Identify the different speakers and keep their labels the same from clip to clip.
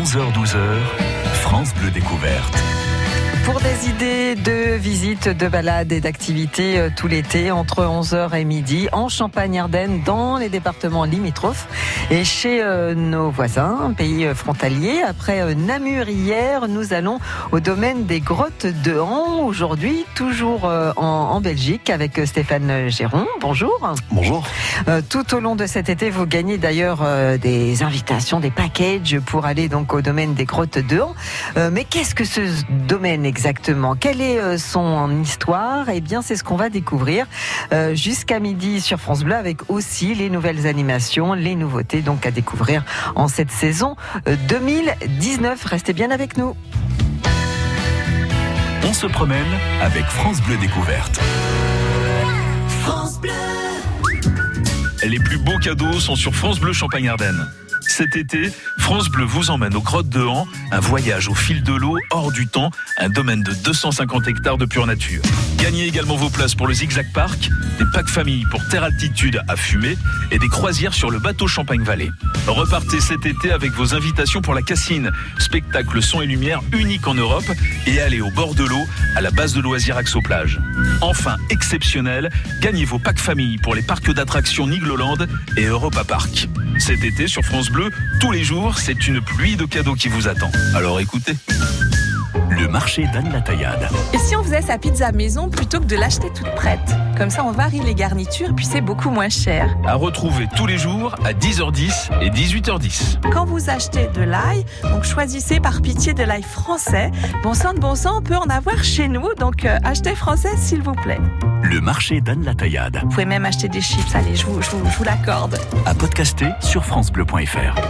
Speaker 1: 11h-12h, France Bleu Découverte.
Speaker 2: Pour des idées de visites, de balades et d'activités euh, tout l'été entre 11h et midi en Champagne-Ardenne dans les départements limitrophes et chez euh, nos voisins, pays euh, frontaliers. Après Namur hier, nous allons au domaine des grottes de Han aujourd'hui, toujours en, Belgique avec Stéphane Géron. Bonjour.
Speaker 3: Bonjour.
Speaker 2: Tout au long de cet été, vous gagnez d'ailleurs des invitations, des packages pour aller donc au domaine des grottes de Han. Mais qu'est-ce que ce domaine exactement. Quelle est euh, son histoire? Eh bien, c'est ce qu'on va découvrir euh, jusqu'à midi sur France Bleu avec aussi les nouvelles animations, les nouveautés donc à découvrir en cette saison 2019. Euh, Restez bien avec nous.
Speaker 1: On se promène avec France Bleu Découverte.
Speaker 4: France Bleu.
Speaker 1: Les plus beaux cadeaux sont sur France Bleu Champagne-Ardenne. Cet été, France Bleu vous emmène aux grottes de Han, un voyage au fil de l'eau, hors du temps, un domaine de 250 hectares de pure nature. Gagnez également vos places pour le Zigzag Park, des packs famille pour terre altitude à fumer et des croisières sur le bateau Champagne Vallée. Repartez cet été avec vos invitations pour la Cassine, spectacle son et lumière unique en Europe, et allez au bord de l'eau, à la base de loisirs Axo Plage. Enfin, exceptionnel, gagnez vos packs famille pour les parcs d'attractions Nigloland et Europa Park. Cet été sur France Bleu, tous les jours, c'est une pluie de cadeaux qui vous attend. Alors écoutez.
Speaker 5: Le marché d'Anne la Taillade.
Speaker 6: Et si on faisait sa pizza maison plutôt que de l'acheter toute prête? Comme ça, on varie les garnitures, puis c'est beaucoup moins cher.
Speaker 1: À retrouver tous les jours à 10h10 et 18h10.
Speaker 6: Quand vous achetez de l'ail, donc choisissez par pitié de l'ail français. Bon sang de bon sang, on peut en avoir chez nous, donc euh, achetez français s'il vous plaît.
Speaker 5: Le marché d'Anne la Taillade.
Speaker 6: Vous pouvez même acheter des chips, allez, je vous, je vous, je vous l'accorde.
Speaker 5: À podcaster sur FranceBleu.fr.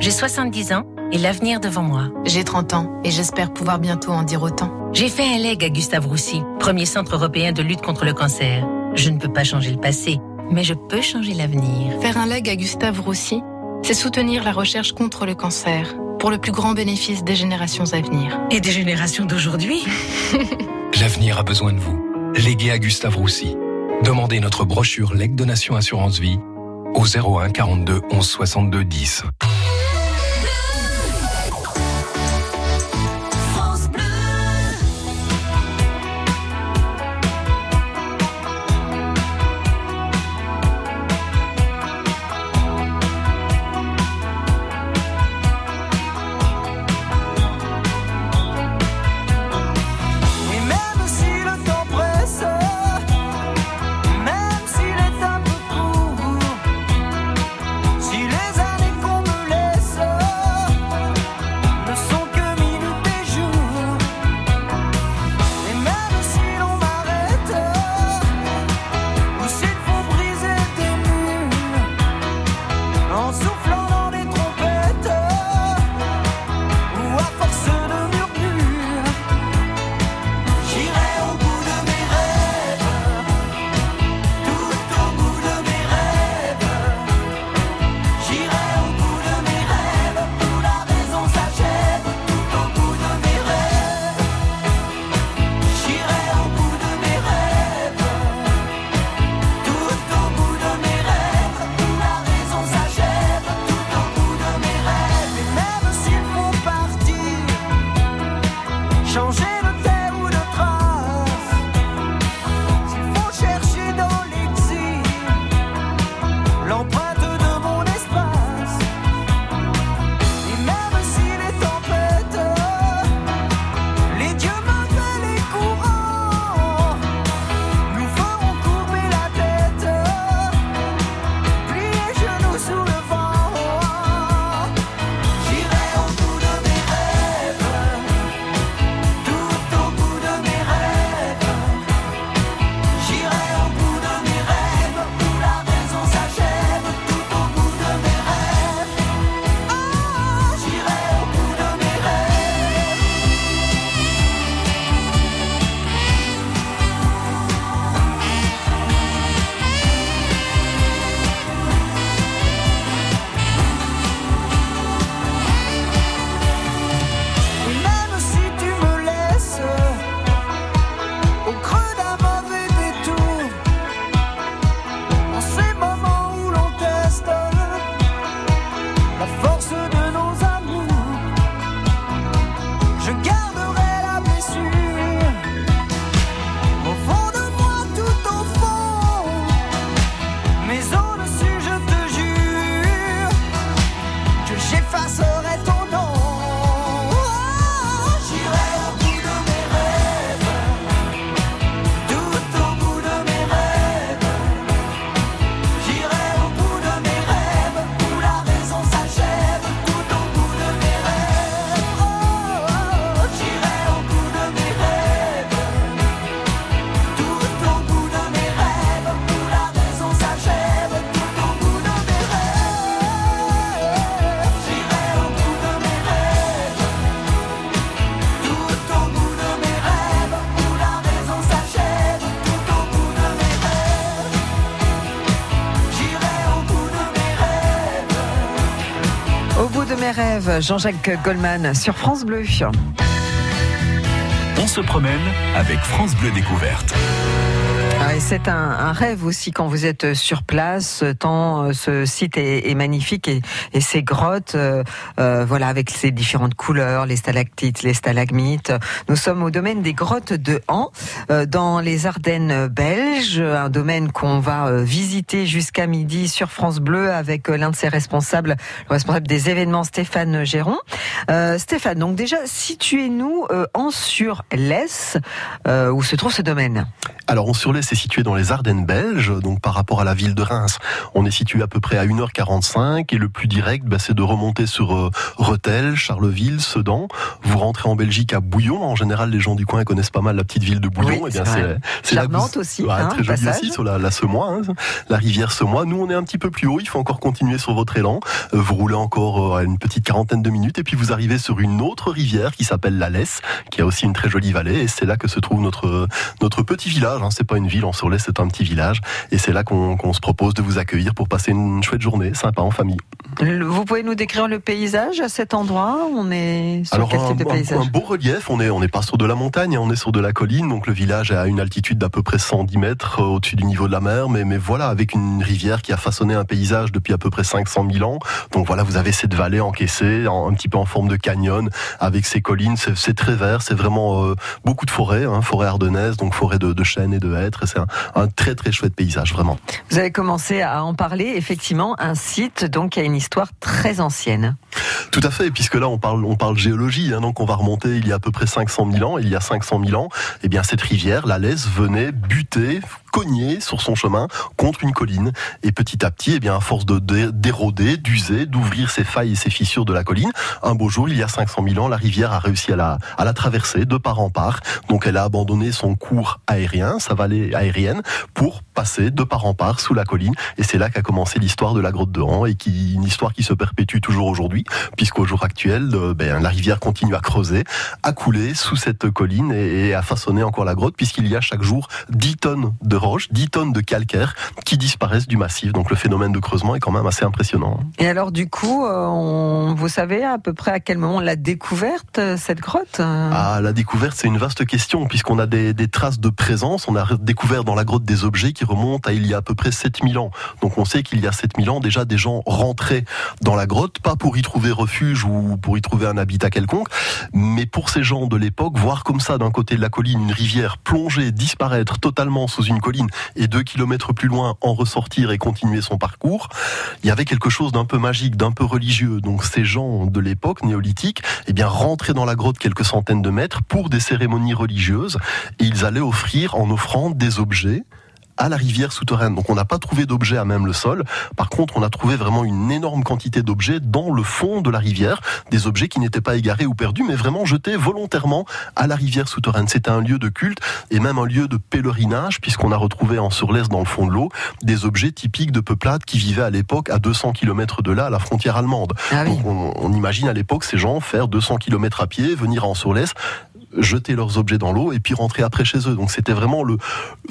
Speaker 7: J'ai 70 ans et l'avenir devant moi.
Speaker 8: J'ai 30 ans et j'espère pouvoir bientôt en dire autant.
Speaker 7: J'ai fait un leg à Gustave Roussy, premier centre européen de lutte contre le cancer. Je ne peux pas changer le passé, mais je peux changer l'avenir.
Speaker 8: Faire un leg à Gustave Roussy, c'est soutenir la recherche contre le cancer pour le plus grand bénéfice des générations à venir.
Speaker 7: Et des générations d'aujourd'hui
Speaker 9: L'avenir a besoin de vous. Légué à Gustave Roussy. Demandez notre brochure Leg Donation Assurance Vie au 01 42 11 62 10.
Speaker 2: Jean-Jacques Goldman sur France Bleu.
Speaker 5: On se promène avec France Bleu Découverte.
Speaker 2: C'est un, rêve aussi quand vous êtes sur place, tant euh, ce site est, magnifique et, ces grottes, euh, euh, voilà, avec ces différentes couleurs, les stalactites, les stalagmites. Nous sommes au domaine des grottes de Han, dans les Ardennes belges, un domaine qu'on va visiter jusqu'à midi sur France Bleu avec l'un de ses responsables, le responsable des événements, Stéphane Géron. Stéphane, donc déjà, situez-nous en sur l'Est, euh, où se trouve ce domaine.
Speaker 3: Alors, on sur c'est situé dans les Ardennes belges, donc par rapport à la ville de Reims. On est situé à peu près à 1h45 et le plus direct, bah, c'est de remonter sur euh, Rethel, Charleville, Sedan. Vous rentrez en Belgique à Bouillon. En général, les gens du coin connaissent pas mal la petite ville de Bouillon.
Speaker 2: Oui,
Speaker 3: Eh bien,
Speaker 2: c'est Charmante
Speaker 3: vous-
Speaker 2: aussi,
Speaker 3: Ouais,
Speaker 2: hein,
Speaker 3: très jolie aussi sur la, la Semois, hein, la rivière Semois. Nous, on est un petit peu plus haut. Il faut encore continuer sur votre élan. Euh, Vous roulez encore euh, à une petite quarantaine de minutes et puis vous arrivez sur une autre rivière qui s'appelle la Lesse, qui a aussi une très jolie vallée. Et c'est là que se trouve notre notre petit village. Hein. C'est pas une ville en C'est un petit village. Et c'est là qu'on se propose de vous accueillir pour passer une chouette journée, sympa en famille.
Speaker 2: Le- Vous pouvez nous décrire le paysage à cet endroit? On est sur
Speaker 3: Alors
Speaker 2: quel
Speaker 3: un,
Speaker 2: type de
Speaker 3: un-
Speaker 2: paysage?
Speaker 3: un beau relief, on est on n'est pas sur de la montagne, hein, on est sur de la colline, donc le village est à une altitude d'à peu près 110 mètres euh, au-dessus du niveau de la mer, mais mais voilà avec une rivière qui a façonné un paysage depuis à peu près 500 000 ans. Donc voilà, vous avez cette vallée encaissée, en- un petit peu en forme de canyon, avec ses collines, c'est c'est très vert, c'est vraiment euh, beaucoup de forêts, hein, forêt ardennaise, donc forêt de, de chênes et de hêtres, et c'est un, un très très chouette paysage vraiment.
Speaker 2: Vous avez commencé à en parler, effectivement, un site donc qui a une histoire très ancienne.
Speaker 3: Tout à fait, puisque là on parle, on parle géologie, hein, donc on va remonter il y a à peu près 500 000 ans. Il y a 500 000 ans, eh bien cette rivière, la Lesse, venait buter, cogner sur son chemin contre une colline. Et petit à petit, eh bien à force de dé- d'éroder, d'user, d'ouvrir ses failles et ses fissures de la colline, un beau jour, il y a 500 000 ans, la rivière a réussi à la, à la traverser de part en part. Donc elle a abandonné son cours aérien, sa vallée aérienne, pour passer de part en part sous la colline. Et c'est là qu'a commencé l'histoire de la grotte de Han, et qui une histoire qui se perpétue toujours aujourd'hui puisqu'au jour actuel, euh, ben, la rivière continue à creuser, à couler sous cette colline et, et à façonner encore la grotte, puisqu'il y a chaque jour 10 tonnes de roches, 10 tonnes de calcaire qui disparaissent du massif. Donc le phénomène de creusement est quand même assez impressionnant.
Speaker 2: Et alors, du coup, euh, on, vous savez à peu près à quel moment l'a découverte, euh, cette grotte
Speaker 3: Ah, la découverte, c'est une vaste question, puisqu'on a des, des traces de présence. On a découvert dans la grotte des objets qui remontent à il y a à peu près 7000 ans. Donc on sait qu'il y a 7000 ans, déjà des gens rentraient dans la grotte, pas pour y trouver refuge ou pour y trouver un habitat quelconque, mais pour ces gens de l'époque, voir comme ça d'un côté de la colline une rivière plonger, disparaître totalement sous une colline et deux kilomètres plus loin en ressortir et continuer son parcours, il y avait quelque chose d'un peu magique, d'un peu religieux. Donc ces gens de l'époque néolithique, eh bien rentraient dans la grotte quelques centaines de mètres pour des cérémonies religieuses et ils allaient offrir en offrande des objets à la rivière souterraine. Donc on n'a pas trouvé d'objets à même le sol. Par contre, on a trouvé vraiment une énorme quantité d'objets dans le fond de la rivière, des objets qui n'étaient pas égarés ou perdus, mais vraiment jetés volontairement à la rivière souterraine. C'était un lieu de culte et même un lieu de pèlerinage, puisqu'on a retrouvé en Surlès, dans le fond de l'eau, des objets typiques de peuplades qui vivaient à l'époque à 200 km de là, à la frontière allemande.
Speaker 2: Ah oui.
Speaker 3: Donc on, on imagine à l'époque ces gens faire 200 km à pied, venir en Surlès, jeter leurs objets dans l'eau et puis rentrer après chez eux. Donc c'était vraiment le,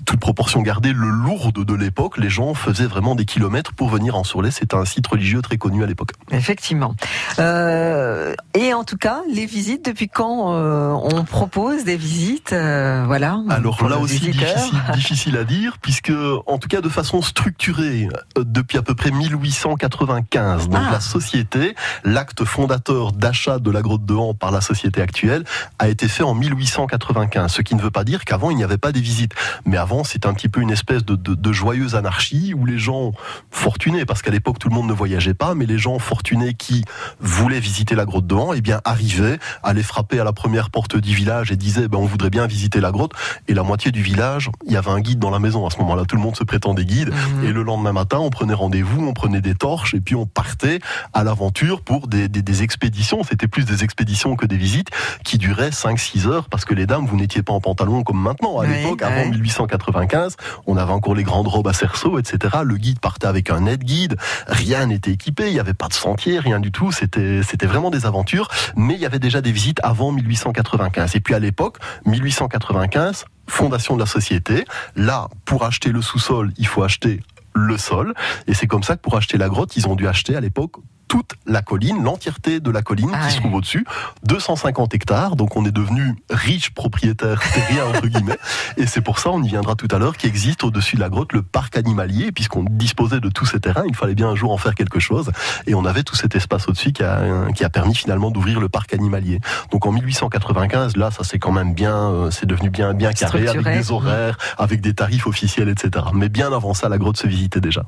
Speaker 3: toute proportion gardée, le lourde de l'époque. Les gens faisaient vraiment des kilomètres pour venir en Surlais. C'était un site religieux très connu à l'époque.
Speaker 2: Effectivement. Euh, et en tout cas, les visites, depuis quand euh, on propose des visites euh, Voilà.
Speaker 3: Alors là aussi difficile, difficile à dire puisque en tout cas de façon structurée depuis à peu près 1895 donc
Speaker 2: Ah.
Speaker 3: la société l'acte fondateur d'achat de la grotte de Han par la société actuelle a été fait en 1895 ce qui ne veut pas dire qu'avant il n'y avait pas des visites mais avant c'était un petit peu une espèce de, de, de joyeuse anarchie où les gens fortunés parce qu'à l'époque tout le monde ne voyageait pas mais les gens fortunés qui voulaient visiter la grotte de Han eh bien arrivaient allaient frapper à la première porte du village et disaient ben, on voudrait bien visiter la grotte et la moitié du village, il y avait un guide dans la maison à ce moment-là. Tout le monde se prétendait guide.
Speaker 2: Mhm.
Speaker 3: Et le lendemain matin, on prenait rendez-vous, on prenait des torches et puis on partait à l'aventure pour des, des, des expéditions. C'était plus des expéditions que des visites qui duraient 5-6 heures parce que les dames, vous n'étiez pas en pantalon comme maintenant. À
Speaker 2: Oui,
Speaker 3: l'époque, avant 1895, on avait encore les grandes robes à cerceau, etc. Le guide partait avec un aide-guide. Rien n'était équipé. Il n'y avait pas de sentier, rien du tout. C'était, c'était vraiment des aventures. Mais il y avait déjà des visites avant 1895. Et puis à l'époque, 1895, fondation de la société. Là, pour acheter le sous-sol, il faut acheter le sol. Et c'est comme ça que pour acheter la grotte, ils ont dû acheter à l'époque toute la colline, l'entièreté de la colline
Speaker 2: Ah
Speaker 3: qui se
Speaker 2: ouais.
Speaker 3: trouve au-dessus, 250 hectares. Donc on est devenu riche propriétaire terrien entre guillemets. Et c'est pour ça, on y viendra tout à l'heure, qu'il existe au-dessus de la grotte le parc animalier. Puisqu'on disposait de tous ces terrains, il fallait bien un jour en faire quelque chose. Et on avait tout cet espace au-dessus qui a, qui a permis finalement d'ouvrir le parc animalier. Donc en 1895, là, ça c'est quand même bien, euh, c'est devenu bien, bien carré avec des horaires, avec des tarifs officiels, etc. Mais bien avant ça, la grotte se visitait déjà.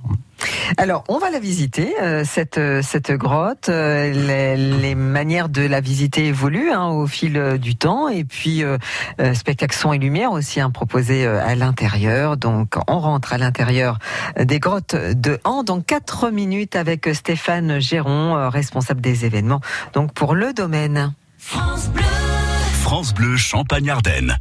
Speaker 2: Alors, on va la visiter, euh, cette, euh, cette grotte. Euh, les, manières de la visiter évoluent hein, au fil euh, du temps. Et puis, euh, spectacle son et lumière aussi hein, proposé à l'intérieur. Donc, on rentre à l'intérieur des grottes de Han dans 4 minutes avec Stéphane Géron, responsable des événements. Donc, pour le domaine.
Speaker 10: France Bleu.
Speaker 1: France Bleu Champagne-Ardenne.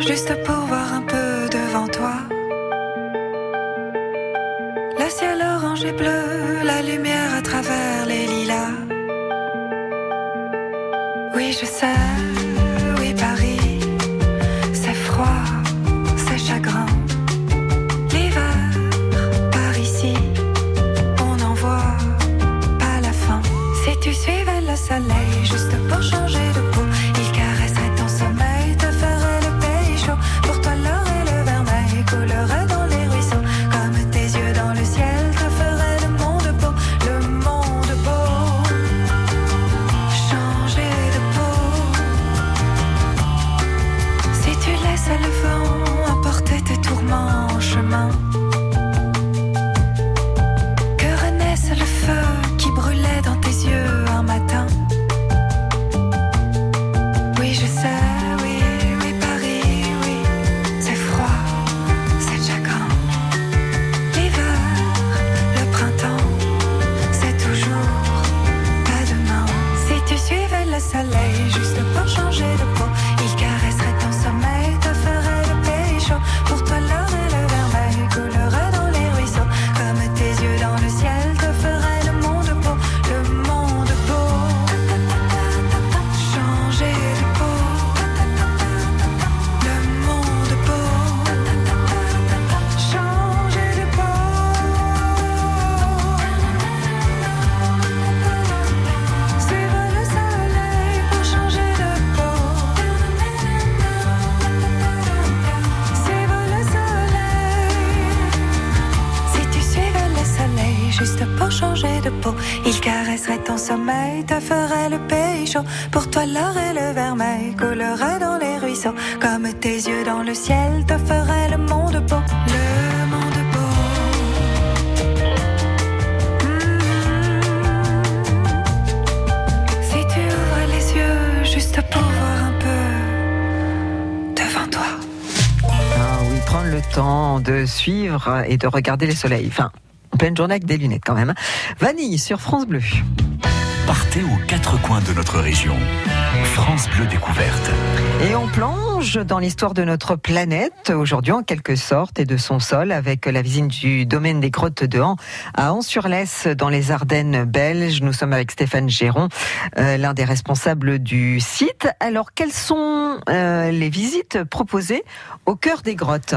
Speaker 5: Juste pour voir un peu devant toi, le ciel orange et bleu, la lumière à travers les lilas. Oui, je sais, Pour toi, l'or et le vermeil coulerait dans les ruisseaux. Comme tes yeux dans le ciel te ferait le monde beau. Le monde beau. Hmm. Si tu ouvres les yeux juste pour voir un peu devant toi.
Speaker 2: Ah oui, prendre le temps de suivre et de regarder les soleils. Enfin, en pleine journée avec des lunettes quand même. Vanille sur France Bleu.
Speaker 1: Partez aux quatre coins de notre région. France Bleu Découverte.
Speaker 2: Et on plonge dans l'histoire de notre planète, aujourd'hui en quelque sorte, et de son sol, avec la visite du domaine des grottes de Han à An-sur-Lesse, dans les Ardennes belges. Nous sommes avec Stéphane Géron, euh, l'un des responsables du site. Alors, quelles sont euh, les visites proposées au cœur des grottes?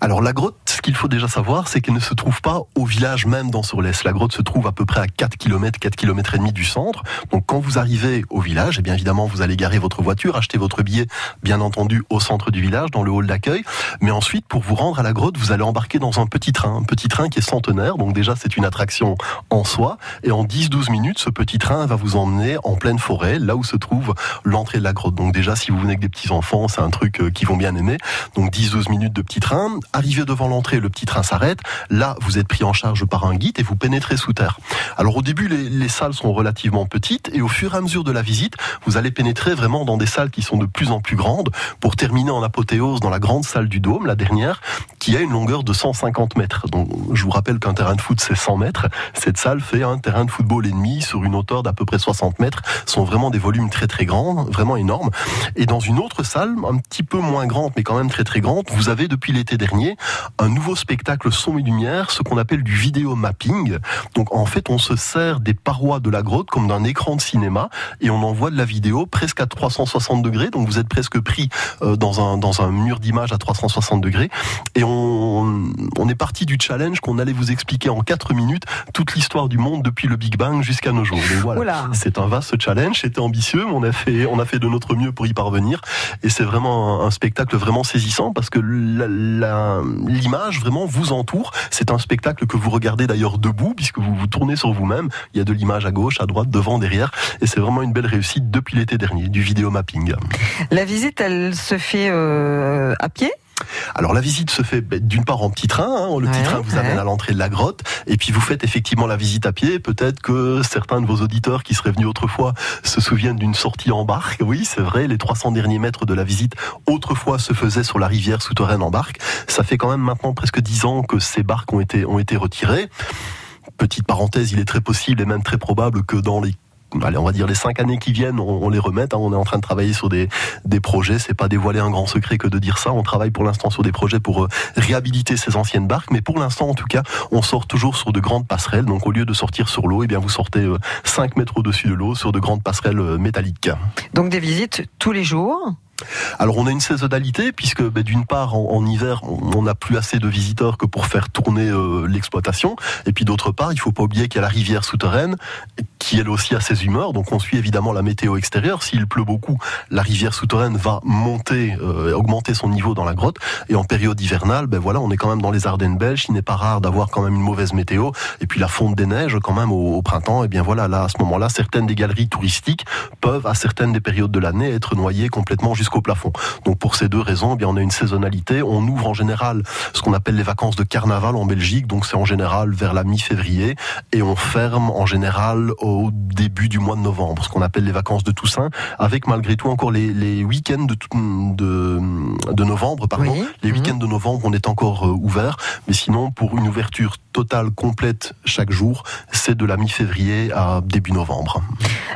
Speaker 3: Alors la grotte, ce qu'il faut déjà savoir, c'est qu'elle ne se trouve pas au village même d'An-sur-Lesse. La grotte se trouve à peu près à 4 km, 4 km et demi du centre. Donc quand vous arrivez au village, eh bien évidemment vous allez garer votre voiture, acheter votre billet, bien entendu au centre du village, dans le hall d'accueil. Mais ensuite, pour vous rendre à la grotte, vous allez embarquer dans un petit train, un petit train qui est centenaire. Donc déjà c'est une attraction en soi. Et en 10-12 minutes, ce petit train va vous emmener en pleine forêt, là où se trouve l'entrée de la grotte. Donc déjà, si vous venez avec des petits enfants, c'est un truc euh, qu'ils vont bien aimer. Donc 10-12 minutes de petit train. Arrivé devant l'entrée, le petit train s'arrête. Là, vous êtes pris en charge par un guide et vous pénétrez sous terre. Alors au début, les, les salles sont relativement petites et au fur et à mesure de la visite, vous allez pénétrer vraiment dans des salles qui sont de plus en plus grandes pour terminer en apothéose dans la grande salle du Dôme, la dernière, qui a une longueur de 150 mètres. Donc je vous rappelle qu'un terrain de foot c'est 100 mètres. Cette salle fait un terrain de football et demi sur une hauteur d'à peu près 60 mètres. Ce sont vraiment des volumes très très grands, vraiment énormes. Et dans une autre salle, un petit peu moins grande mais quand même très très grande, vous avez depuis l'été dernier un nouveau spectacle son et lumière, ce qu'on appelle du vidéo mapping. Donc en fait, on se sert des parois de la grotte comme d'un écran de cinéma et on envoie de la vidéo presque à 360 degrés. Donc vous êtes presque pris euh, dans un dans un mur d'image à 360 degrés. Et on on est parti du challenge qu'on allait vous expliquer en 4 minutes toute l'histoire du monde depuis le Big Bang jusqu'à nos jours. Donc voilà, c'est un vaste challenge. C'était ambitieux, mais on a fait on a fait de notre mieux pour y parvenir. Et c'est vraiment un, un spectacle vraiment saisissant parce que la- la- l'image vraiment vous entoure. C'est un spectacle que vous regardez d'ailleurs debout puisque vous vous tournez sur vous-même. Il y a de l'image à gauche, à droite, devant, derrière. Et c'est vraiment une belle réussite depuis l'été dernier, du vidéo mapping.
Speaker 2: La visite, elle se fait euh, à pied?
Speaker 3: Alors la visite se fait ben, d'une part en petit train, hein, le petit train vous amène à l'entrée de la grotte, et puis vous faites effectivement la visite à pied. Peut-être que certains de vos auditeurs qui seraient venus autrefois se souviennent d'une sortie en barque. Oui, c'est vrai, les 300 derniers mètres de la visite autrefois se faisaient sur la rivière souterraine en barque. Ça fait quand même maintenant presque 10 ans que ces barques ont été, ont été retirées. Petite parenthèse, il est très possible et même très probable que dans les On va dire les cinq années qui viennent, on, les remette. hein. on est en train de travailler sur des, des projets. C'est pas dévoiler un grand secret que de dire ça. On travaille pour l'instant sur des projets pour euh, réhabiliter ces anciennes barques, mais pour l'instant, en tout cas, on sort toujours sur de grandes passerelles. Donc, au lieu de sortir sur l'eau, eh bien, vous sortez euh, 5 mètres au-dessus de l'eau sur de grandes passerelles euh, métalliques.
Speaker 2: Donc des visites tous les jours
Speaker 3: Alors on a une saisonnalité puisque ben, d'une part en, hiver on n'a plus assez de visiteurs que pour faire tourner euh, l'exploitation. Et puis d'autre part il faut pas oublier qu'il y a la rivière souterraine qui elle aussi a ses humeurs. Donc on suit évidemment la météo extérieure. S'il pleut beaucoup la rivière souterraine va monter euh, augmenter son niveau dans la grotte. Et en période hivernale ben voilà on est quand même dans les Ardennes belges. Il n'est pas rare d'avoir quand même une mauvaise météo. Et puis la fonte des neiges quand même au, printemps et bien voilà là à ce moment-là certaines des galeries touristiques peuvent à certaines des périodes de l'année être noyées complètement jusqu'au plafond. Donc pour ces deux raisons, eh bien on a une saisonnalité. On ouvre en général ce qu'on appelle les vacances de carnaval en Belgique. Donc c'est en général vers la mi-février et on ferme en général au début du mois de novembre, ce qu'on appelle les vacances de Toussaint, avec malgré tout encore les, les week-ends de, de, de novembre, pardon.
Speaker 2: Oui.
Speaker 3: Les
Speaker 2: Mhm.
Speaker 3: week-ends de novembre, on est encore euh, ouvert, mais sinon pour une ouverture totale complète chaque jour, c'est de la mi-février à début novembre.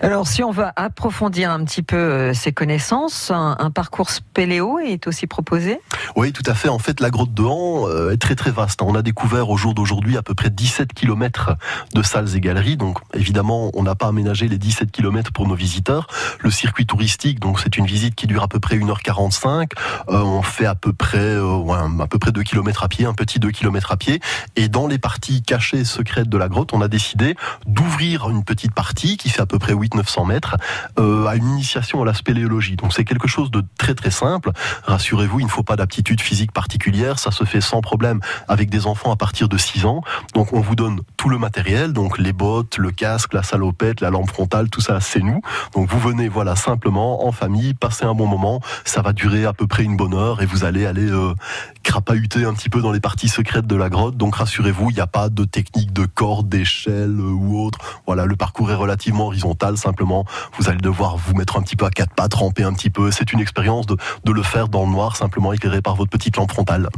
Speaker 2: Alors, si on va approfondir un petit peu euh, ses connaissances, un, un parcours spéléo est aussi proposé
Speaker 3: Oui, tout à fait. En fait, la grotte de Han euh, est très très vaste. On a découvert au jour d'aujourd'hui à peu près 17 km de salles et galeries. Donc, évidemment, on n'a pas aménagé les 17 km pour nos visiteurs. Le circuit touristique, donc c'est une visite qui dure à peu près 1h45. Euh, on fait à peu près euh, ouais, à peu près 2 km à pied, un petit 2 km à pied. Et dans les parties cachées secrètes de la grotte, on a décidé d'ouvrir une petite partie qui fait à peu près 800-900 mètres à une initiation à la spéléologie. Donc c'est quelque chose de très très simple. Rassurez-vous, il ne faut pas d'aptitude physique particulière. Ça se fait sans problème avec des enfants à partir de 6 ans. Donc on vous donne tout le matériel, donc les bottes, le casque, la salopette, la lampe frontale, tout ça c'est nous. Donc vous venez voilà simplement en famille, passer un bon moment. Ça va durer à peu près une bonne heure et vous allez aller euh, crapahuter un petit peu dans les parties secrètes de la grotte. Donc rassurez-vous, il n'y a pas de technique de corde, d'échelle euh, ou autre. Voilà, le parcours est relativement horizontal. Simplement, vous allez devoir vous mettre un petit peu à quatre pattes, ramper un petit peu. C'est une expérience de, de le faire dans le noir, simplement éclairé par votre petite lampe frontale.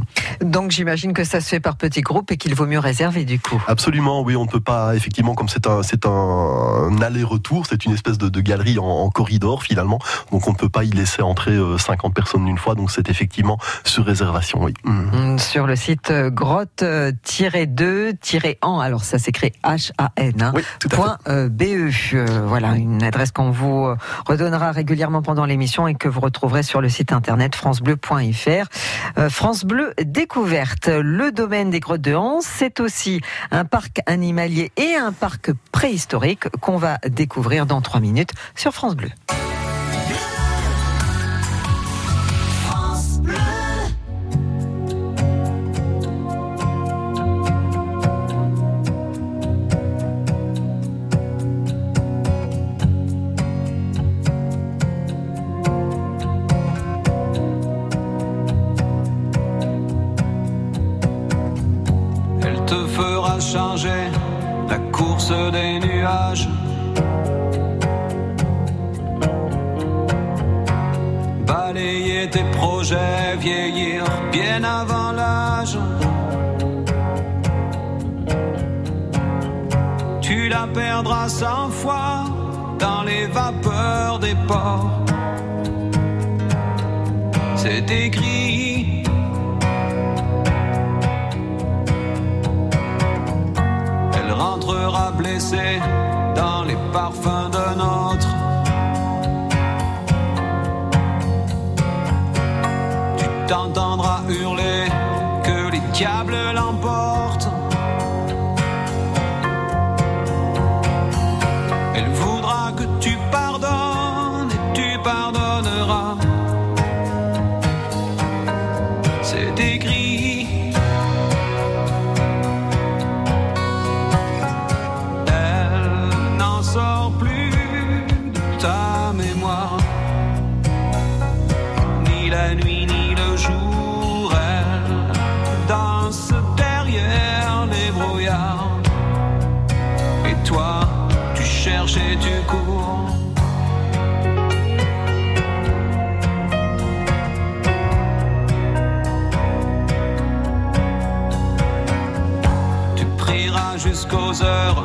Speaker 2: Donc, j'imagine que ça se fait par petits groupes et qu'il vaut mieux réserver du coup.
Speaker 3: Absolument, oui, on ne peut pas, effectivement, comme c'est un, c'est un aller-retour, c'est une espèce de, de galerie en, en corridor finalement, donc on ne peut pas y laisser entrer euh, 50 personnes d'une fois, donc c'est effectivement sur réservation, oui. Mm.
Speaker 2: Sur le site euh, grotte-2-en, alors ça s'écrit H-A-N, hein,
Speaker 3: Oui,
Speaker 2: point, euh, BE. Euh, voilà, une adresse qu'on vous redonnera régulièrement pendant l'émission et que vous retrouverez sur le site internet francebleu.fr. Euh, France Bleu Découverte, le domaine des grottes de Hans, c'est aussi un parc animalier et un parc préhistorique qu'on va découvrir dans trois minutes sur France Bleu.
Speaker 11: Tu prieras jusqu'aux heures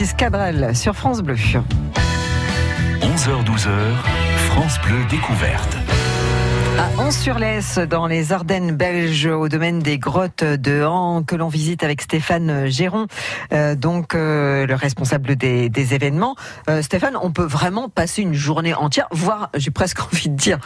Speaker 2: Francis sur France Bleu.
Speaker 5: 11h-12h, France Bleu Découverte.
Speaker 2: À Anse-sur-Lesse, dans les Ardennes belges, au domaine des grottes de Han, que l'on visite avec Stéphane Géron, euh, donc euh, le responsable des, événements. Euh, Stéphane, on peut vraiment passer une journée entière, voire, j'ai presque envie de dire,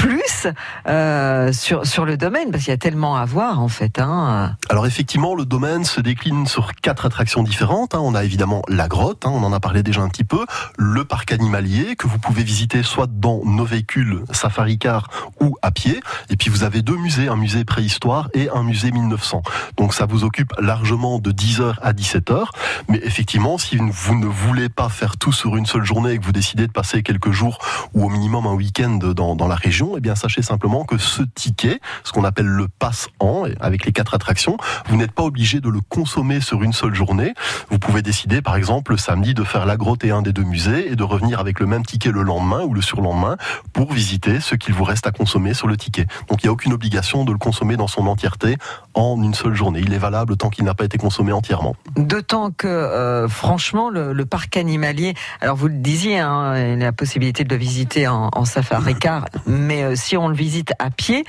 Speaker 2: plus euh, sur, sur le domaine Parce qu'il y a tellement à voir en fait. Hein.
Speaker 3: Alors effectivement, le domaine se décline sur quatre attractions différentes. hein. On a évidemment la grotte, hein, on en a parlé déjà un petit peu, le parc animalier que vous pouvez visiter soit dans nos véhicules safari car ou à pied. Et puis vous avez deux musées, un musée préhistoire et un musée 1900. Donc ça vous occupe largement de 10h à 17h. Mais effectivement, si vous ne voulez pas faire tout sur une seule journée et que vous décidez de passer quelques jours ou au minimum un week-end dans, dans la région, eh bien sachez simplement que ce ticket, ce qu'on appelle le pass an, avec les quatre attractions, vous n'êtes pas obligé de le consommer sur une seule journée. Vous pouvez décider, par exemple, le samedi de faire la grotte et un des deux musées et de revenir avec le même ticket le lendemain ou le surlendemain pour visiter ce qu'il vous reste à consommer sur le ticket. Donc il n'y a aucune obligation de le consommer dans son entièreté en une seule journée. Il est valable tant qu'il n'a pas été consommé entièrement.
Speaker 2: D'autant que, euh, franchement, le, parc animalier, alors vous le disiez, hein, la possibilité de le visiter en, en safari car, mais euh, si on le visite à pied,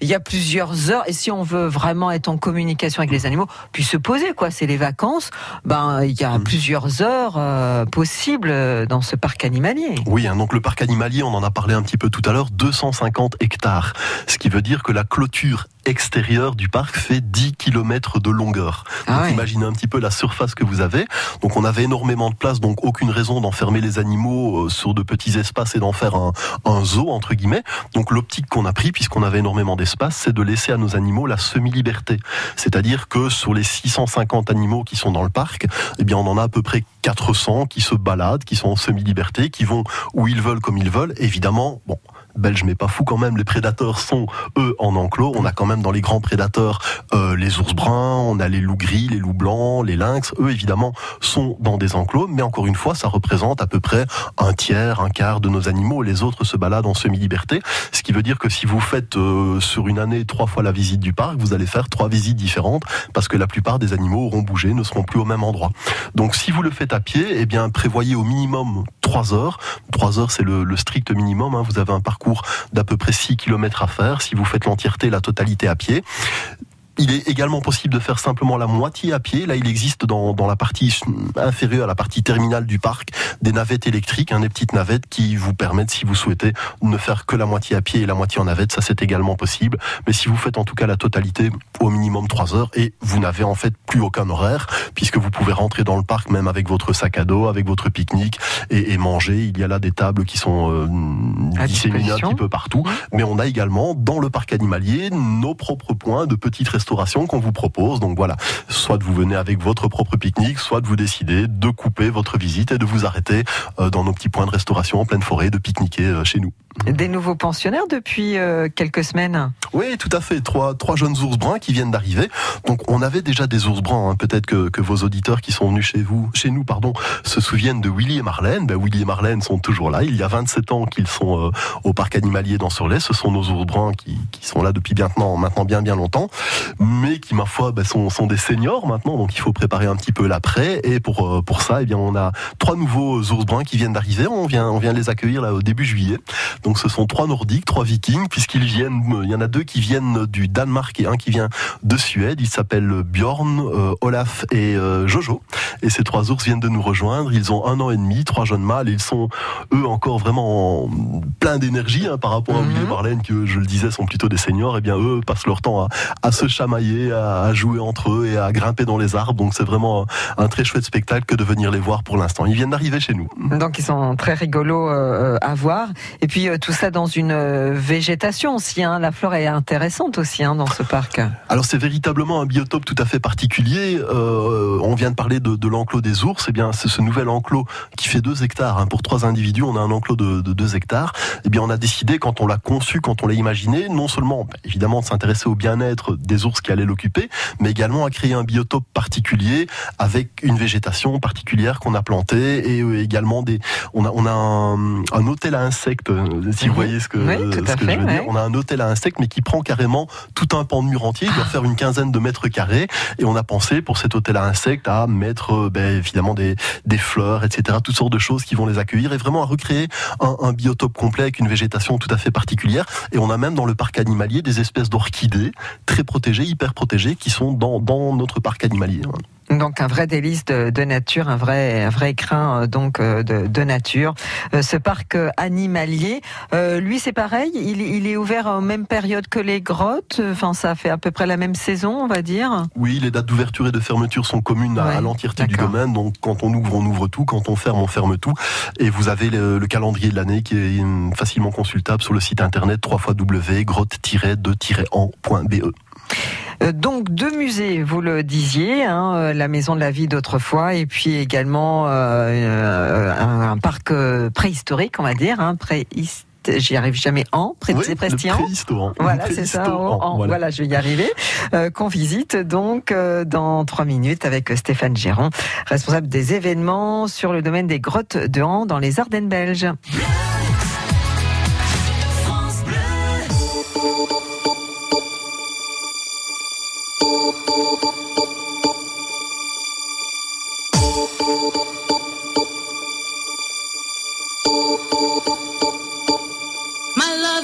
Speaker 2: il y a plusieurs heures. Et si on veut vraiment être en communication avec les animaux, puis se poser, quoi, c'est les vacances, ben il y a plusieurs heures euh, possibles euh, dans ce parc animalier.
Speaker 3: Oui, hein, donc le parc animalier, on en a parlé un petit peu tout à l'heure, 250 hectares. Ce qui veut dire que la clôture extérieure du parc fait 10 km de longueur.
Speaker 2: Ah
Speaker 3: donc
Speaker 2: ouais.
Speaker 3: imaginez un petit peu la surface que vous avez. Donc on avait énormément de place, donc aucune raison d'enfermer les animaux sur de petits espaces et d'en faire un, un zoo entre guillemets. Donc l'optique qu'on a pris, puisqu'on avait énormément d'espace, c'est de laisser à nos animaux la semi-liberté. C'est-à-dire que sur les 650 animaux qui sont dans le parc, eh bien on en a à peu près 400 qui se baladent, qui sont en semi-liberté, qui vont où ils veulent comme ils veulent. Évidemment, bon, belge mais pas fou quand même, les prédateurs sont eux en enclos. On a quand même dans les grands prédateurs euh, les ours bruns, on a les loups gris, les loups blancs, les lynx. Eux évidemment sont dans des enclos, mais encore une fois, ça représente à peu près un tiers, un quart de nos animaux. Les autres se baladent en semi-liberté, ce qui veut dire que si vous faites euh, sur une année trois fois la visite du parc, vous allez faire trois visites différentes parce que la plupart des animaux auront bougé, ne seront plus au même endroit. Donc si vous le faites à pied, eh bien prévoyez au minimum trois heures. Trois heures, c'est le, le strict minimum. hein. Vous avez un parcours d'à peu près 6 km à faire si vous faites l'entièreté, la totalité à pied. Il est également possible de faire simplement la moitié à pied. Là, il existe dans, dans la partie inférieure, la partie terminale du parc, des navettes électriques, hein, des petites navettes qui vous permettent, si vous souhaitez, de ne faire que la moitié à pied et la moitié en navette. Ça, c'est également possible. Mais si vous faites en tout cas la totalité, au minimum 3 heures, et vous n'avez en fait plus aucun horaire, puisque vous pouvez rentrer dans le parc même avec votre sac à dos, avec votre pique-nique et, et manger. Il y a là des tables qui sont euh, disséminées un petit peu partout. Mais on a également dans le parc animalier nos propres points de petite qu'on vous propose. Donc voilà, soit vous venez avec votre propre pique-nique, soit vous décidez de couper votre visite et de vous arrêter euh, dans nos petits points de restauration en pleine forêt, de pique-niquer euh, chez nous.
Speaker 2: Des nouveaux pensionnaires depuis euh, quelques semaines.
Speaker 3: Oui, tout à fait. Trois, trois jeunes ours bruns qui viennent d'arriver. Donc, on avait déjà des ours bruns. hein. Peut-être que, vos auditeurs qui sont venus chez vous, chez nous, pardon, se souviennent de Willy et Marlène. Ben, Willy et Marlène sont toujours là. Il y a 27 ans qu'ils sont euh, au parc animalier dans Surlais. Ce sont nos ours bruns qui, sont là depuis maintenant, maintenant bien, bien longtemps. Mais qui, ma foi, ben, sont, des seniors maintenant. Donc, il faut préparer un petit peu l'après. Et pour, euh, pour ça, eh bien, on a trois nouveaux ours bruns qui viennent d'arriver. On vient, on vient les accueillir au début juillet. Donc ce sont trois nordiques, trois vikings, puisqu'ils viennent, il y en a deux qui viennent du Danemark et un qui vient de Suède. Ils s'appellent Bjorn, euh, Olaf et euh, Jojo. Et ces trois ours viennent de nous rejoindre. Ils ont un an et demi, trois jeunes mâles. Ils sont, eux, encore vraiment en- plein d'énergie hein, par rapport à. Willy et Marlène, qui, je le disais, sont plutôt des seniors. Et bien, eux passent leur temps à, à se chamailler, à, à jouer entre eux et à grimper dans les arbres. Donc c'est vraiment un très chouette spectacle que de venir les voir pour l'instant. Ils viennent d'arriver chez nous.
Speaker 2: Donc ils sont très rigolos euh, à voir. Et puis euh, tout ça dans une euh, végétation aussi. Hein. La flore est intéressante aussi hein, dans ce parc.
Speaker 3: Alors c'est véritablement un biotope tout à fait particulier. Euh, on vient de parler de, l'enclos des ours. Eh bien, c'est ce nouvel enclos qui fait 2 hectares hein. pour trois individus. On a un enclos de, de 2 hectares. Eh bien, on a décidé quand on l'a conçu, quand on l'a imaginé, non seulement bah, évidemment de s'intéresser au bien-être des ours qui allaient l'occuper, mais également à créer un biotope particulier avec une végétation particulière qu'on a plantée et euh, également des. On a on a un hôtel à insectes. Si vous voyez ce que,
Speaker 2: Oui, tout
Speaker 3: ce
Speaker 2: à
Speaker 3: que
Speaker 2: fait,
Speaker 3: je veux dire. On a un hôtel à insectes, mais qui prend carrément tout un pan de mur entier. Il doit faire une quinzaine de mètres carrés. Et on a pensé pour cet hôtel à insectes à mettre euh, ben, évidemment des, des fleurs, etc. Toutes sortes de choses qui vont les accueillir et vraiment à recréer un, un biotope complet avec une végétation tout à fait particulière. Et on a même dans le parc animalier des espèces d'orchidées très protégées, hyper protégées, qui sont dans, dans notre parc animalier.
Speaker 2: Donc un vrai délice de, de nature, un vrai, un vrai écrin euh, donc euh, de, de nature. Euh, ce parc animalier, lui c'est pareil, il, il est ouvert en même période que les grottes? Enfin, ça fait à peu près la même saison, on va dire?
Speaker 3: Oui, les dates d'ouverture et de fermeture sont communes à,
Speaker 2: Ouais,
Speaker 3: à l'entièreté du domaine. Donc, quand on ouvre, on ouvre tout. Quand on ferme, on ferme tout. Et vous avez le, le calendrier de l'année qui est hum, facilement consultable sur le site internet www.grotte-en.be.
Speaker 2: Euh, Donc deux musées, vous le disiez, hein, euh, la maison de la vie d'autrefois, et puis également euh, euh, un, un parc euh, préhistorique, on va dire, hein, préhist- J'y arrive jamais en, pré
Speaker 3: Oui.
Speaker 2: Voilà, c'est ça.
Speaker 3: préhistorant,
Speaker 2: en- en-
Speaker 3: voilà.
Speaker 2: voilà. je vais y arriver. Euh, Qu'on visite donc euh, dans trois minutes avec Stéphane Géron, responsable des événements sur le domaine des grottes de Han dans les Ardennes belges.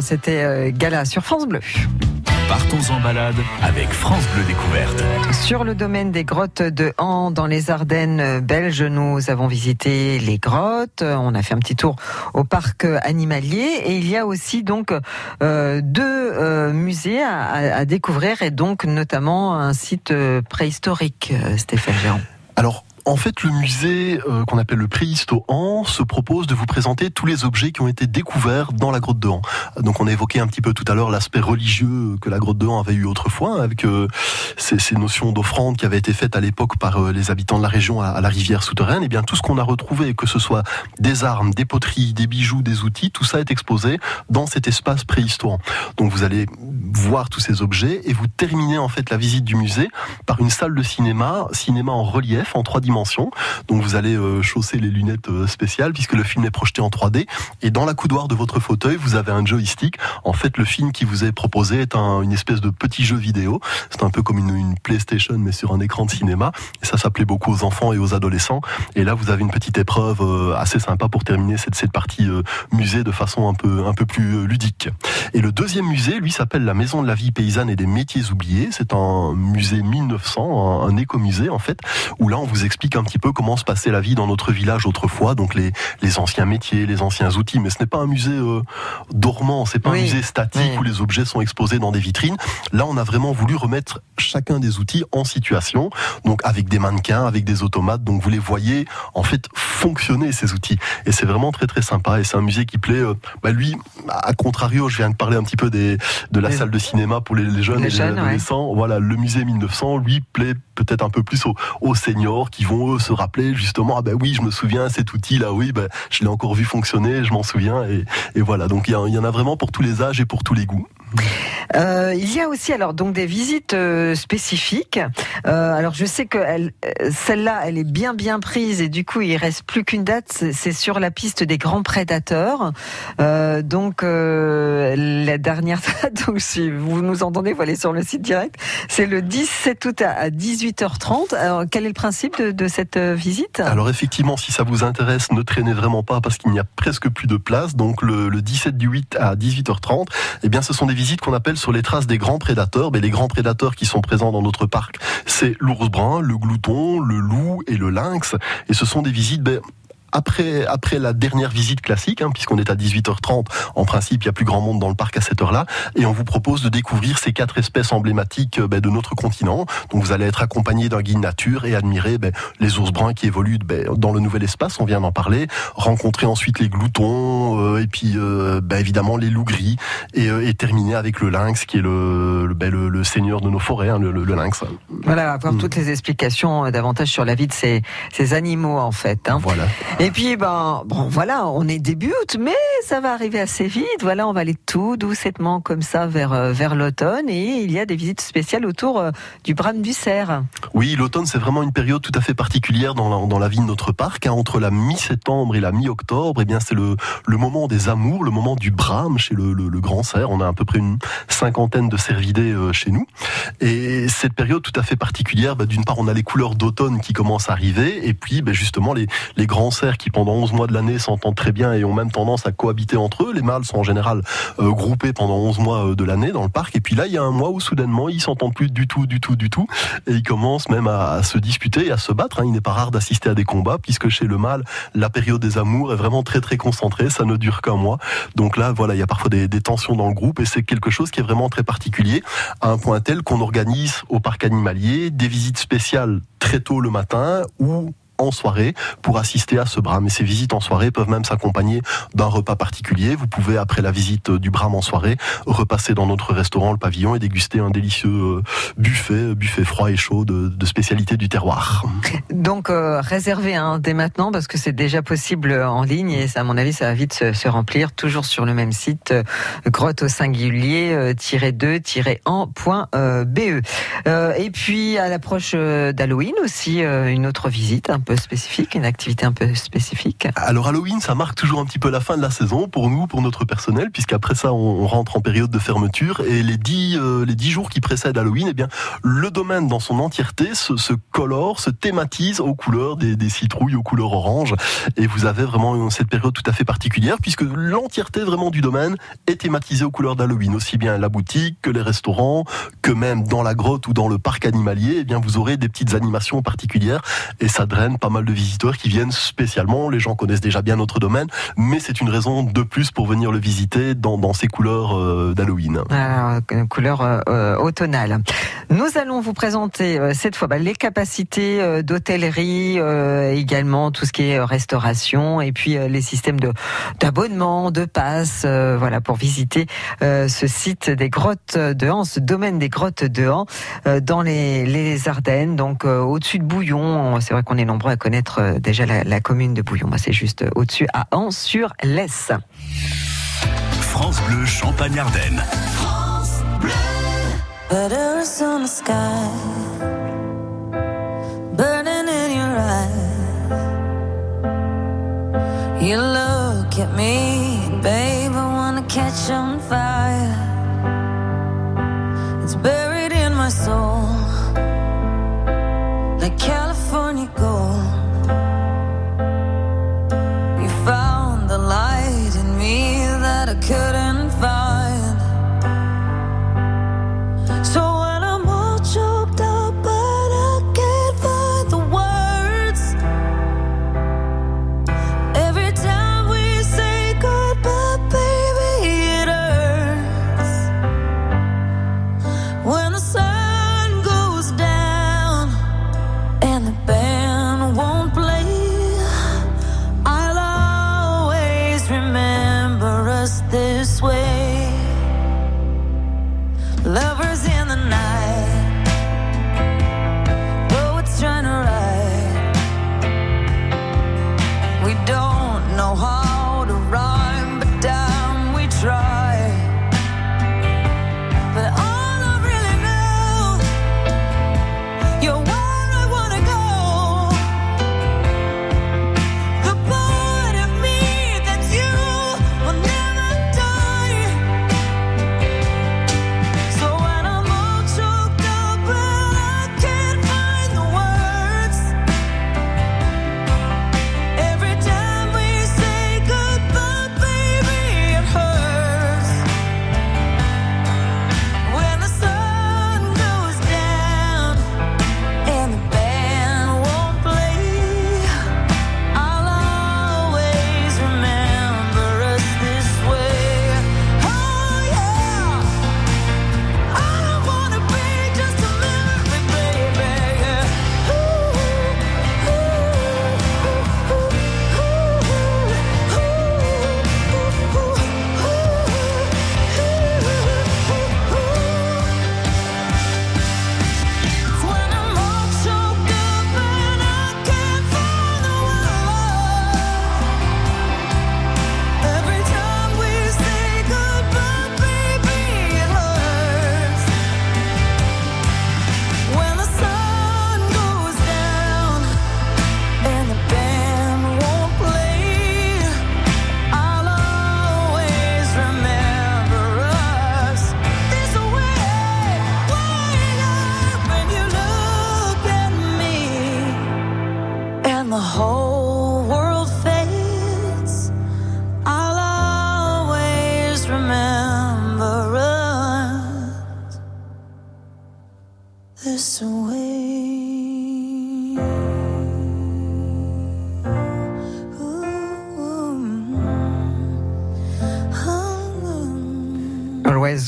Speaker 2: C'était euh, Gala sur France Bleu.
Speaker 1: Partons en balade avec France Bleu Découverte.
Speaker 2: Sur le domaine des grottes de Han dans les Ardennes belges, nous avons visité les grottes, on a fait un petit tour au parc animalier et il y a aussi donc euh, deux euh, musées à, à- à découvrir et donc notamment un site euh, préhistorique, euh, Stéphane Géant.
Speaker 3: Alors, En fait, le musée euh, qu'on appelle le Préhisto Han se propose de vous présenter tous les objets qui ont été découverts dans la grotte de Han. Donc on a évoqué un petit peu tout à l'heure l'aspect religieux que la grotte de Han avait eu autrefois, avec euh, ces, notions d'offrande qui avaient été faites à l'époque par euh, les habitants de la région à, la rivière souterraine. Et bien tout ce qu'on a retrouvé, que ce soit des armes, des poteries, des bijoux, des outils, tout ça est exposé dans cet espace préhistoire. Donc vous allez voir tous ces objets et vous terminez en fait la visite du musée par une salle de cinéma, cinéma en relief en trois dimensions. Donc vous allez euh, chausser les lunettes euh, spéciales puisque le film est projeté en 3D et dans la coudoir de votre fauteuil vous avez un joystick. En fait le film qui vous est proposé est un- une espèce de petit jeu vidéo. C'est un peu comme une, PlayStation mais sur un écran de cinéma. Et ça ça beaucoup aux enfants et aux adolescents. Et là vous avez une petite épreuve euh, assez sympa pour terminer cette, partie musée de façon un peu un peu plus ludique. Et le deuxième musée, lui, s'appelle la Maison de la vie paysanne et des métiers oubliés. C'est un musée 1900, un, un écomusée en fait, où là on vous explique un petit peu comment se passait la vie dans notre village autrefois, donc les, les anciens métiers, les anciens outils. Mais ce n'est pas un musée euh, dormant, c'est pas
Speaker 2: Oui.
Speaker 3: un musée statique
Speaker 2: Oui.
Speaker 3: où les objets sont exposés dans des vitrines. Là, on a vraiment voulu remettre chacun des outils en situation, donc avec des mannequins, avec des automates. Donc vous les voyez en fait fonctionner ces outils. Et c'est vraiment très très sympa. Et c'est un musée qui plaît. euh, bah lui, à contrario, je viens de parler un petit peu des, de la
Speaker 2: Les-
Speaker 3: salle de cinéma pour les, les jeunes
Speaker 2: Les
Speaker 3: et les
Speaker 2: jeunes, ouais.
Speaker 3: adolescents. Voilà, le musée 1900, lui, plaît peut-être un peu plus aux, aux seniors qui vont eux se rappeler justement ah ben oui je me souviens cet outil là oui ben je l'ai encore vu fonctionner je m'en souviens et, voilà. Donc il y en a vraiment pour tous les âges et pour tous les goûts
Speaker 2: Euh, il y a aussi alors donc des visites euh, spécifiques. Euh, alors je sais que elle- celle-là, elle est bien bien prise et du coup il reste plus qu'une date. C'est sur la piste des grands prédateurs. Donc la dernière date. Donc si vous nous entendez, vous allez sur le site direct. C'est le 17 août à à 18h30. Alors quel est le principe de, cette visite?
Speaker 3: Alors effectivement, si ça vous intéresse, ne traînez vraiment pas parce qu'il n'y a presque plus de place. Donc le, le 17 du 8 à 18h30, eh bien ce sont des visites qu'on appelle sur les traces des grands prédateurs. Mais les grands prédateurs qui sont présents dans notre parc, c'est l'ours brun, le glouton, le loup et le lynx. Et ce sont des visites ben, après, après la dernière visite classique, hein, puisqu'on est à 18h30, en principe, il y a plus grand monde dans le parc à cette heure-là, et on vous propose de découvrir ces quatre espèces emblématiques euh, ben, de notre continent. Donc vous allez être accompagné d'un guide nature et admirer ben, les ours bruns qui évoluent ben, dans le nouvel espace, on vient d'en parler, rencontrer ensuite les gloutons, euh, et puis euh, ben, évidemment les loups gris, et, euh, et terminer avec le lynx, qui est le, le, ben, le, le seigneur de nos forêts, hein, le, lynx.
Speaker 2: Voilà, avoir
Speaker 3: Mm.
Speaker 2: toutes les explications euh, davantage sur la vie de ces, ces animaux en fait. hein.
Speaker 3: Voilà.
Speaker 2: Et puis, ben, bon, voilà, on est début août, mais ça va arriver assez vite. Voilà, on va aller tout doucettement comme ça vers, euh, vers l'automne et il y a des visites spéciales autour euh, du brame du cerf.
Speaker 3: Oui, l'automne, c'est vraiment une période tout à fait particulière dans la, dans la vie de notre parc. hein. Entre la mi-septembre et la mi-octobre, eh bien, c'est le, le moment des amours, le moment du brame chez le, le- grand cerf. On a à peu près une cinquantaine de cervidés euh, chez nous. Et cette période tout à fait particulière, bah, d'une part, on a les couleurs d'automne qui commencent à arriver, et puis bah, justement les, les grands cerfs qui pendant 11 mois de l'année s'entendent très bien et ont même tendance à cohabiter entre eux. Les mâles sont en général euh, groupés pendant 11 mois euh, de l'année dans le parc, et puis là, il y a un mois où soudainement, ils s'entendent plus du tout, du tout, du tout, et ils commencent même à, se disputer et à se battre. hein. Il n'est pas rare d'assister à des combats, puisque chez le mâle, la période des amours est vraiment très très concentrée, ça ne dure qu'un mois. Donc là, voilà, il y a parfois des, des tensions dans le groupe, et c'est quelque chose qui est vraiment très particulier, à un point tel qu'on organise au parc animalier des visites spéciales très tôt le matin ou en soirée pour assister à ce brame. Et ces visites en soirée peuvent même s'accompagner d'un repas particulier. Vous pouvez, après la visite du brame en soirée, repasser dans notre restaurant, le pavillon, et déguster un délicieux euh, buffet, buffet froid et chaud de, de spécialités du terroir.
Speaker 2: Donc, euh, réservez hein, dès maintenant parce que c'est déjà possible en ligne et ça, à mon avis, ça va vite se, remplir. Toujours sur le même site, euh, grotte au singulier, euh, tiré 2, tiré en point, euh, BE. Euh, et puis, à l'approche euh, d'Halloween aussi, euh, une autre visite spécifique, une activité un peu spécifique.
Speaker 3: Alors Halloween, ça marque toujours un petit peu la fin de la saison pour nous, pour notre personnel, puisqu'après ça, on, rentre en période de fermeture et les dix, euh, les dix jours qui précèdent Halloween, eh bien, le domaine dans son entièreté se, se colore, se thématise aux couleurs des, des citrouilles, aux couleurs orange, et vous avez vraiment cette période tout à fait particulière, puisque l'entièreté vraiment du domaine est thématisée aux couleurs d'Halloween, aussi bien la boutique que les restaurants, que même dans la grotte ou dans le parc animalier, eh bien, vous aurez des petites animations particulières, et ça draine pas mal de visiteurs qui viennent spécialement. Les gens connaissent déjà bien notre domaine, mais c'est une raison de plus pour venir le visiter dans, dans ses couleurs euh, d'Halloween.
Speaker 2: Euh, couleur euh, automnale. Nous allons vous présenter euh, cette fois bah, les capacités euh, d'hôtellerie, également tout ce qui est restauration, et puis les systèmes de d'abonnement, de passe, euh, voilà pour visiter ce site des grottes de Han, ce domaine des grottes de Han, dans les, Ardennes, donc au-dessus de Bouillon. C'est vrai qu'on est nombreux à connaître euh, déjà la, la commune de Bouillon. Moi, c'est juste euh, au-dessus à Han sur l'Est.
Speaker 5: France Bleu Champagne-Ardenne.
Speaker 12: Letters on the sky, burning in your eyes. You look at me, babe, I wanna catch on fire. It's buried in my soul, like California gold. could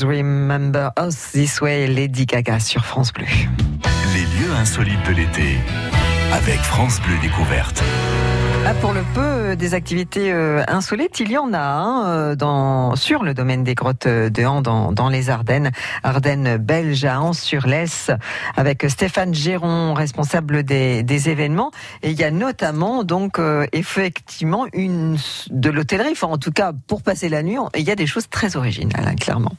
Speaker 12: Always remember us this way,
Speaker 2: Lady Gaga sur France Bleu.
Speaker 5: Les lieux insolites de l'été. Avec France Bleu Découverte.
Speaker 2: Ah, pour le peu des activités euh, insolites, il y en a hein, euh, dans, sur le domaine des grottes de Han dans, dans les Ardennes, Ardennes belges à Ans-sur-Lesse, avec Stéphane Géron, responsable des, des événements. Et il y a notamment donc euh, effectivement une de l'hôtellerie, enfin en tout cas pour passer la nuit, il y a des choses très originales, hein, clairement.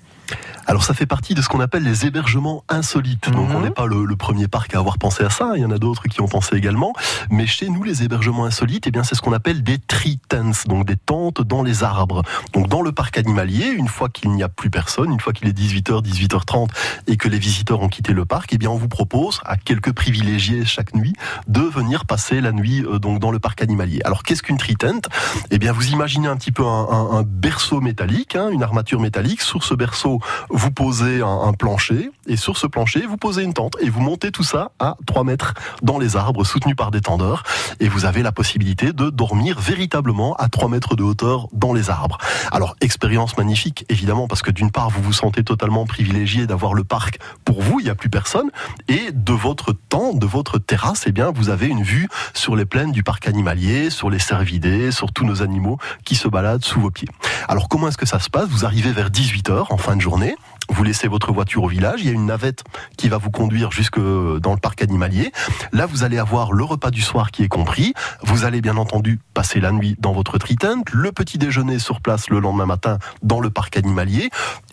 Speaker 3: Alors ça fait partie de ce qu'on appelle les hébergements insolites. Donc
Speaker 2: Mhm.
Speaker 3: on n'est pas le, le premier parc à avoir pensé à ça, il y en a d'autres qui ont pensé également. Mais chez nous, les hébergements insolites, eh bien c'est ce qu'on appelle des tree tents, donc des tentes dans les arbres. Donc dans le parc animalier, une fois qu'il n'y a plus personne, une fois qu'il est 18h, 18h30 et que les visiteurs ont quitté le parc, eh bien on vous propose à quelques privilégiés chaque nuit de venir passer la nuit euh, donc dans le parc animalier. Alors qu'est-ce qu'une tree tent Eh bien vous imaginez un petit peu un, un- un berceau métallique, hein, une armature métallique. Sur ce berceau, vous posez un, plancher et sur ce plancher, vous posez une tente et vous montez tout ça à 3 mètres dans les arbres soutenus par des tendeurs et vous avez la possibilité de dormir véritablement à 3 mètres de hauteur dans les arbres. Alors, expérience magnifique, évidemment, parce que d'une part, vous vous sentez totalement privilégié d'avoir le parc pour vous, il n'y a plus personne, et de votre temps, de votre terrasse, eh bien, vous avez une vue sur les plaines du parc animalier, sur les cervidés, sur tous nos animaux qui se baladent sous vos pieds. Alors, comment est-ce que ça se passe? Vous arrivez vers 18h en fin de journée, vous laissez votre voiture au village, il y a une navette qui va vous conduire jusque dans le parc animalier. Là, vous allez avoir le repas du soir qui est compris. Vous allez bien entendu passer la nuit dans votre tritente, le petit déjeuner sur place le lendemain matin dans le parc animalier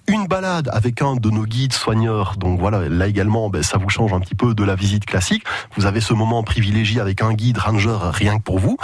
Speaker 3: une balade avec un de nos guides soigneurs. Donc voilà, là également, ben, ça vous change un petit peu de la visite classique. Vous avez ce moment privilégié avec un guide ranger rien que pour vous.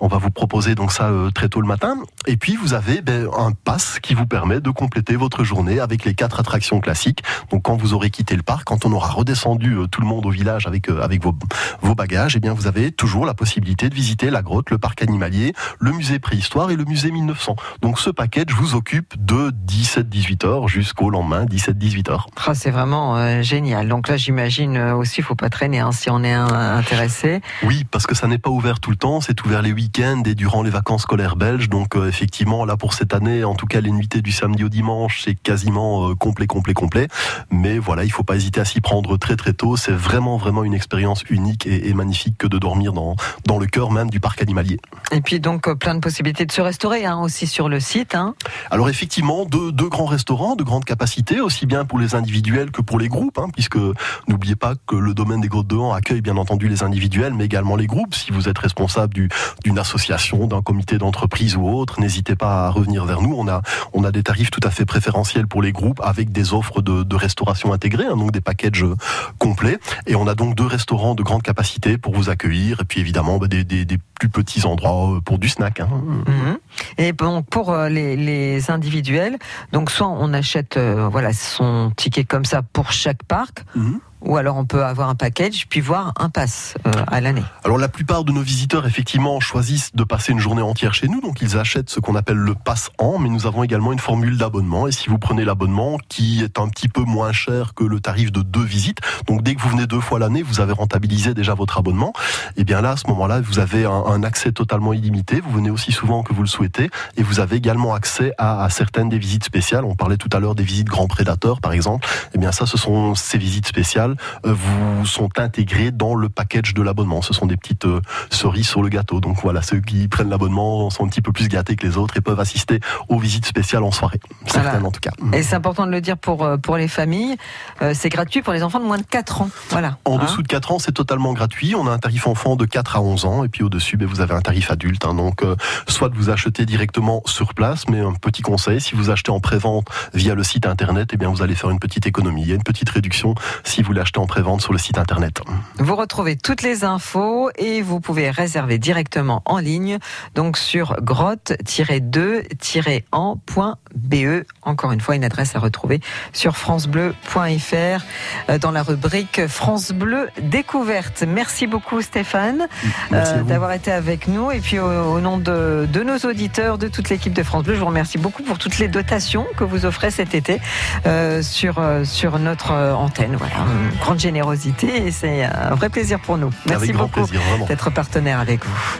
Speaker 3: On va vous proposer donc ça euh, très tôt le matin. Et puis vous avez ben, un pass qui vous permet de compléter votre journée avec les quatre attractions classiques. Donc quand vous aurez quitté le parc, quand on aura redescendu euh, tout le monde au village avec euh, avec vos, vos bagages, eh bien vous avez toujours la possibilité de visiter la grotte, le parc animalier, le musée préhistoire et le musée 1900. Donc ce package vous occupe de 17-18 heures jusqu'au lendemain 17-18 heures.
Speaker 2: Ah, c'est vraiment euh, génial. Donc là, j'imagine euh, aussi, il faut pas traîner hein, si on est intéressé.
Speaker 3: Oui, parce que ça n'est pas ouvert tout le temps, c'est ouvert les week-ends et durant les vacances scolaires belges. Donc euh, effectivement, là pour cette année, en tout cas les nuitées du samedi au dimanche, c'est quasiment euh, complet, complet, complet. Mais voilà, il faut pas hésiter à s'y prendre très très tôt. C'est vraiment vraiment une expérience unique et, et magnifique que de dormir dans dans le cœur même du parc animalier.
Speaker 2: Et puis donc plein de possibilités de se restaurer hein, aussi sur le site. Hein.
Speaker 3: Alors effectivement, deux, deux grands restaurants de grande capacité, aussi bien pour les individuels que pour les groupes, hein, puisque n'oubliez pas que le domaine des Grottes de Han accueille bien entendu les individuels, mais également les groupes. Si vous êtes responsable du- d'une association, d'un comité d'entreprise ou autre, n'hésitez pas à revenir vers nous. On a, on a des tarifs tout à fait préférentiels pour les groupes avec des offres de, restauration intégrées, hein, donc des packages euh, complets. Et on a donc deux restaurants de grande capacité pour vous accueillir, et puis évidemment bah, des plus petits endroits euh, pour du snack. hein.
Speaker 2: Mhm. Et bon, pour euh, les, les individuels, donc soit on achète euh, voilà son ticket comme ça pour chaque parc,
Speaker 3: Mhm.
Speaker 2: Ou alors on peut avoir un package puis voir un pass euh, à l'année.
Speaker 3: Alors la plupart de nos visiteurs effectivement choisissent de passer une journée entière chez nous, donc ils achètent ce qu'on appelle le pass an, mais nous avons également une formule d'abonnement, et si vous prenez l'abonnement qui est un petit peu moins cher que le tarif de deux visites, donc dès que vous venez deux fois l'année, vous avez rentabilisé déjà votre abonnement, et bien là à ce moment-là vous avez un, accès totalement illimité, vous venez aussi souvent que vous le souhaitez, et vous avez également accès à, à certaines des visites spéciales, on parlait tout à l'heure des visites grands prédateurs par exemple, et bien ça ce sont ces visites spéciales euh, vous sont intégrés dans le package de l'abonnement. Ce sont des petites euh, cerises sur le gâteau. Donc voilà, ceux qui prennent l'abonnement sont un petit peu plus gâtés que les autres et peuvent assister aux visites spéciales en soirée. Certaines
Speaker 2: Voilà.
Speaker 3: en tout cas.
Speaker 2: Et c'est important de le dire pour, euh, pour les familles, c'est gratuit pour les enfants de moins de 4 ans. Voilà.
Speaker 3: En
Speaker 2: Hein
Speaker 3: dessous de 4 ans, c'est totalement gratuit. On a un tarif enfant de 4 à 11 ans. Et puis au-dessus, ben, vous avez un tarif adulte. hein. Donc, soit vous achetez directement sur place, mais un petit conseil, si vous achetez en pré-vente via le site internet, eh bien, vous allez faire une petite économie. Il y a une petite réduction si vous l'achetez en pré-vente sur le site internet.
Speaker 2: Vous retrouvez toutes les infos et vous pouvez réserver directement en ligne, donc sur grotte-2-en.be. Encore une fois, une adresse à retrouver sur francebleu.fr euh, dans la rubrique France Bleu Découverte. Merci beaucoup Stéphane
Speaker 3: à
Speaker 2: euh, d'avoir été avec nous et puis au, au nom de, de nos auditeurs, de toute l'équipe de France Bleu, je vous remercie beaucoup pour toutes les dotations que vous offrez cet été euh, sur, sur notre antenne. Voilà, grande générosité et c'est un vrai plaisir pour nous. Merci beaucoup d'être partenaire avec vous.